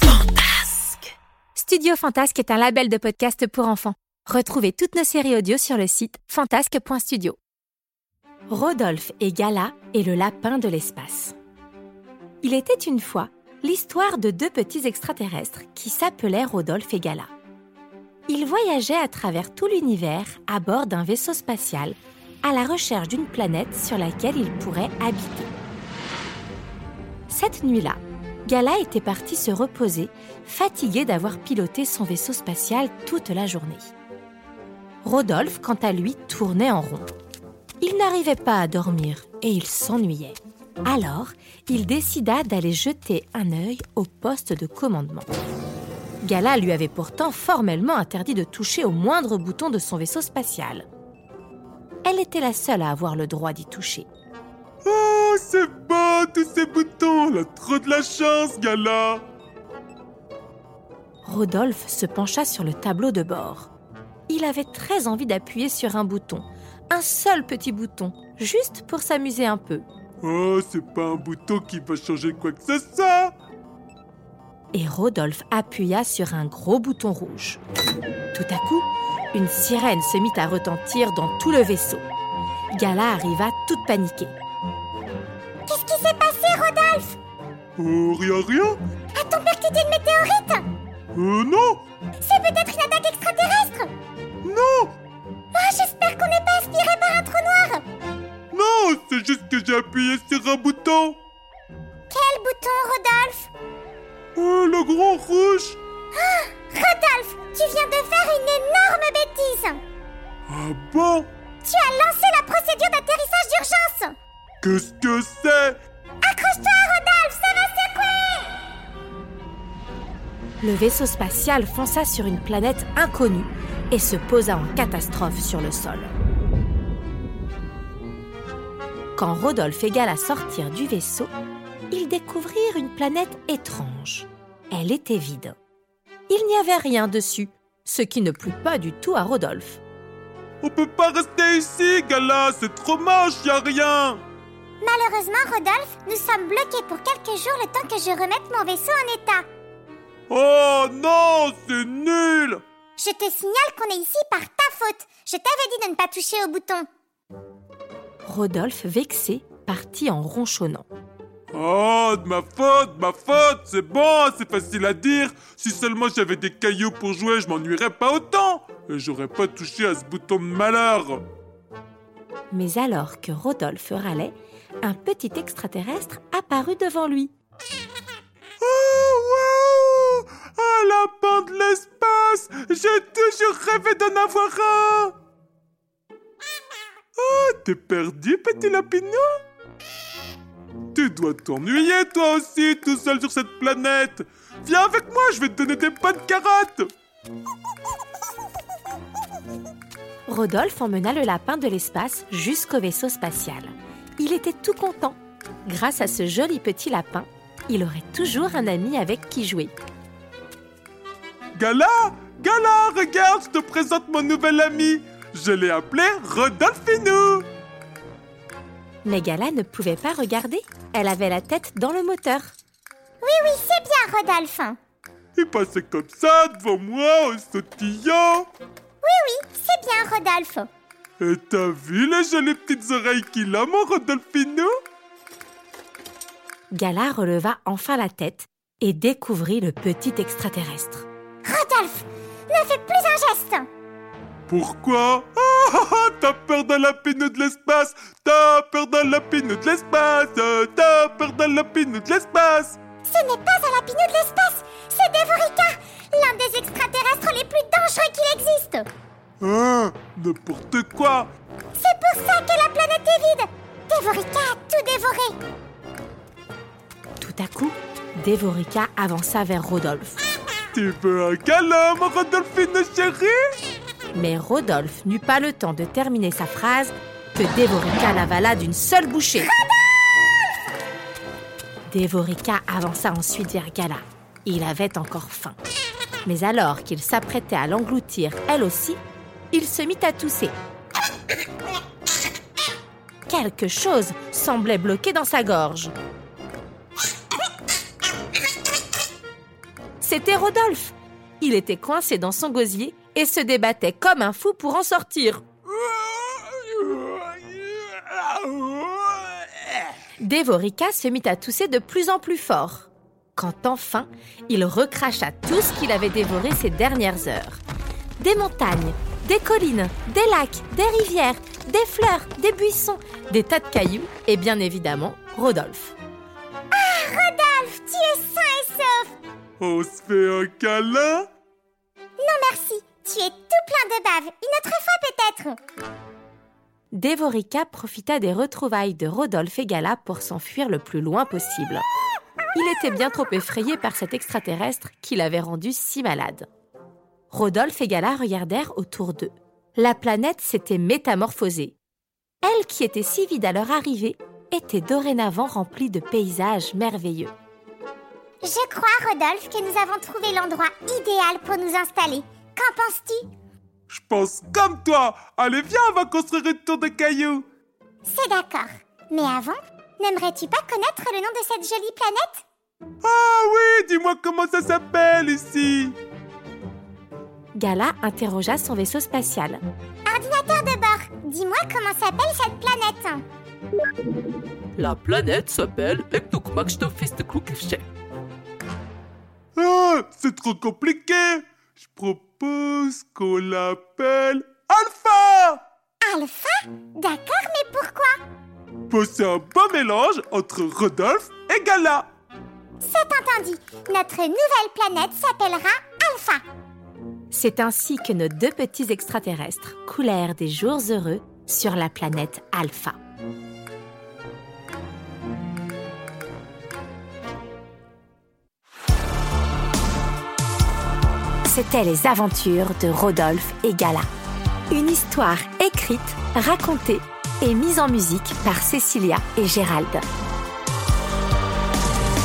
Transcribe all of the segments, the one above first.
Fantasque Studio Fantasque est un label de podcast pour enfants. Retrouvez toutes nos séries audio sur le site fantasque.studio. Rodolphe et Gala et le lapin de l'espace. Il était une fois l'histoire de deux petits extraterrestres qui s'appelaient Rodolphe et Gala. Ils voyageaient à travers tout l'univers à bord d'un vaisseau spatial à la recherche d'une planète sur laquelle ils pourraient habiter. Cette nuit-là, Gala était parti se reposer, fatigué d'avoir piloté son vaisseau spatial toute la journée. Rodolphe, quant à lui, tournait en rond. Il n'arrivait pas à dormir et il s'ennuyait. Alors, il décida d'aller jeter un œil au poste de commandement. Gala lui avait pourtant formellement interdit de toucher au moindre bouton de son vaisseau spatial. Elle était la seule à avoir le droit d'y toucher. Oh, tous ces boutons a trop de la chance, Gala Rodolphe se pencha sur le tableau de bord. Il avait très envie d'appuyer sur un bouton, un seul petit bouton, juste pour s'amuser un peu. Oh, c'est pas un bouton qui va changer quoi que ce soit Et Rodolphe appuya sur un gros bouton rouge. Tout à coup, une sirène se mit à retentir dans tout le vaisseau. Gala arriva toute paniquée. Qu'est-ce qui s'est passé, Rodolphe? Oh, rien, rien. A-t-on percuté une météorite? Euh, non. C'est peut-être une attaque extraterrestre? Non. Ah, j'espère qu'on n'est pas aspiré par un trou noir. Non, c'est juste que j'ai appuyé sur un bouton. Quel bouton, Rodolphe? Oh, le grand rouge. Rodolphe, tu viens de faire une énorme bêtise. Ah bon? Tu as lancé la procédure d'atterrissage d'urgence Qu'est-ce que c'est? Accroche-toi, Rodolphe, ça va secouer Le vaisseau spatial fonça sur une planète inconnue et se posa en catastrophe sur le sol. Quand Rodolphe et Gala sortirent du vaisseau, ils découvrirent une planète étrange. Elle était vide. Il n'y avait rien dessus, ce qui ne plut pas du tout à Rodolphe. On peut pas rester ici, Gala, c'est trop moche, y a rien Malheureusement, Rodolphe, nous sommes bloqués pour quelques jours le temps que je remette mon vaisseau en état. Oh non, c'est nul Je te signale qu'on est ici par ta faute. Je t'avais dit de ne pas toucher au bouton. Rodolphe, vexé, partit en ronchonnant. Oh, de ma faute, de ma faute, c'est bon, c'est facile à dire. Si seulement j'avais des cailloux pour jouer, je m'ennuierais pas autant. Et j'aurais pas touché à ce bouton de malheur. Mais alors que Rodolphe râlait, un petit extraterrestre apparut devant lui. Oh, wow! Un lapin de l'espace! J'ai toujours rêvé d'en avoir un! Oh, t'es perdu, petit lapinou Tu dois t'ennuyer, toi aussi, tout seul sur cette planète! Viens avec moi, je vais te donner des bonnes carottes Rodolphe emmena le lapin de l'espace jusqu'au vaisseau spatial. Il était tout content. Grâce à ce joli petit lapin, il aurait toujours un ami avec qui jouer. Gala Gala, regarde, je te présente mon nouvel ami Je l'ai appelé Rodolphinou Mais Gala ne pouvait pas regarder. Elle avait la tête dans le moteur. Oui, oui, c'est bien, Rodolphe. Il passait comme ça devant moi en sautillant Oui, oui, c'est bien, Rodolphe. Et t'as vu les jolies petites oreilles qu'il a, mon Rodolphinou Gala releva enfin la tête et découvrit le petit extraterrestre. Rodolphe, ne fais plus un geste. Pourquoi? Ah, ah, ah, T'as peur d'un lapinou de l'espace T'as peur d'un lapinou de l'espace T'as peur d'un lapinou de l'espace Ce n'est pas un lapinou de l'espace, Hein N'importe quoi C'est pour ça que la planète est vide. Dévorica a tout dévoré Tout à coup, Dévorica avança vers Rodolphe. Tu veux un câlin, ma Rodolphine chérie? Mais Rodolphe n'eut pas le temps de terminer sa phrase que Dévorica l'avala d'une seule bouchée. Dévorica avança ensuite vers Gala. Il avait encore faim. Mais alors qu'il s'apprêtait à l'engloutir elle aussi, il se mit à tousser. Quelque chose semblait bloqué dans sa gorge. C'était Rodolphe. Il était coincé dans son gosier et se débattait comme un fou pour en sortir. Dévorica se mit à tousser de plus en plus fort. Quand enfin, il recracha tout ce qu'il avait dévoré ces dernières heures. Des montagnes, des collines, des lacs, des rivières, des fleurs, des buissons, des tas de cailloux et bien évidemment Rodolphe. Ah, Rodolphe, tu es sain et sauf On se fait un câlin? Non merci, tu es tout plein de bave. Une autre fois peut-être Dévorica profita des retrouvailles de Rodolphe et Gala pour s'enfuir le plus loin possible. Il était bien trop effrayé par cet extraterrestre qui l'avait rendu si malade. Rodolphe et Gala regardèrent autour d'eux. La planète s'était métamorphosée. Elle, qui était si vide à leur arrivée, était dorénavant remplie de paysages merveilleux. Je crois, Rodolphe, que nous avons trouvé l'endroit idéal pour nous installer. Qu'en penses-tu? Je pense comme toi Allez, viens, on va construire une tour de cailloux C'est d'accord. Mais avant, n'aimerais-tu pas connaître le nom de cette jolie planète? Ah oui, dis-moi comment ça s'appelle ici Gala interrogea son vaisseau spatial. Ordinateur de bord, dis-moi comment s'appelle cette planète La planète s'appelle. Ah, c'est trop compliqué Je propose qu'on l'appelle Alpha Alpha? D'accord, mais pourquoi? Bah, C'est un bon mélange entre Rodolphe et Gala C'est entendu. Notre nouvelle planète s'appellera Alpha. C'est ainsi que nos deux petits extraterrestres coulèrent des jours heureux sur la planète Alpha. C'était les aventures de Rodolphe et Gala. Une histoire écrite, racontée et mise en musique par Cécilia et Gérald.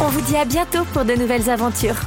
On vous dit à bientôt pour de nouvelles aventures.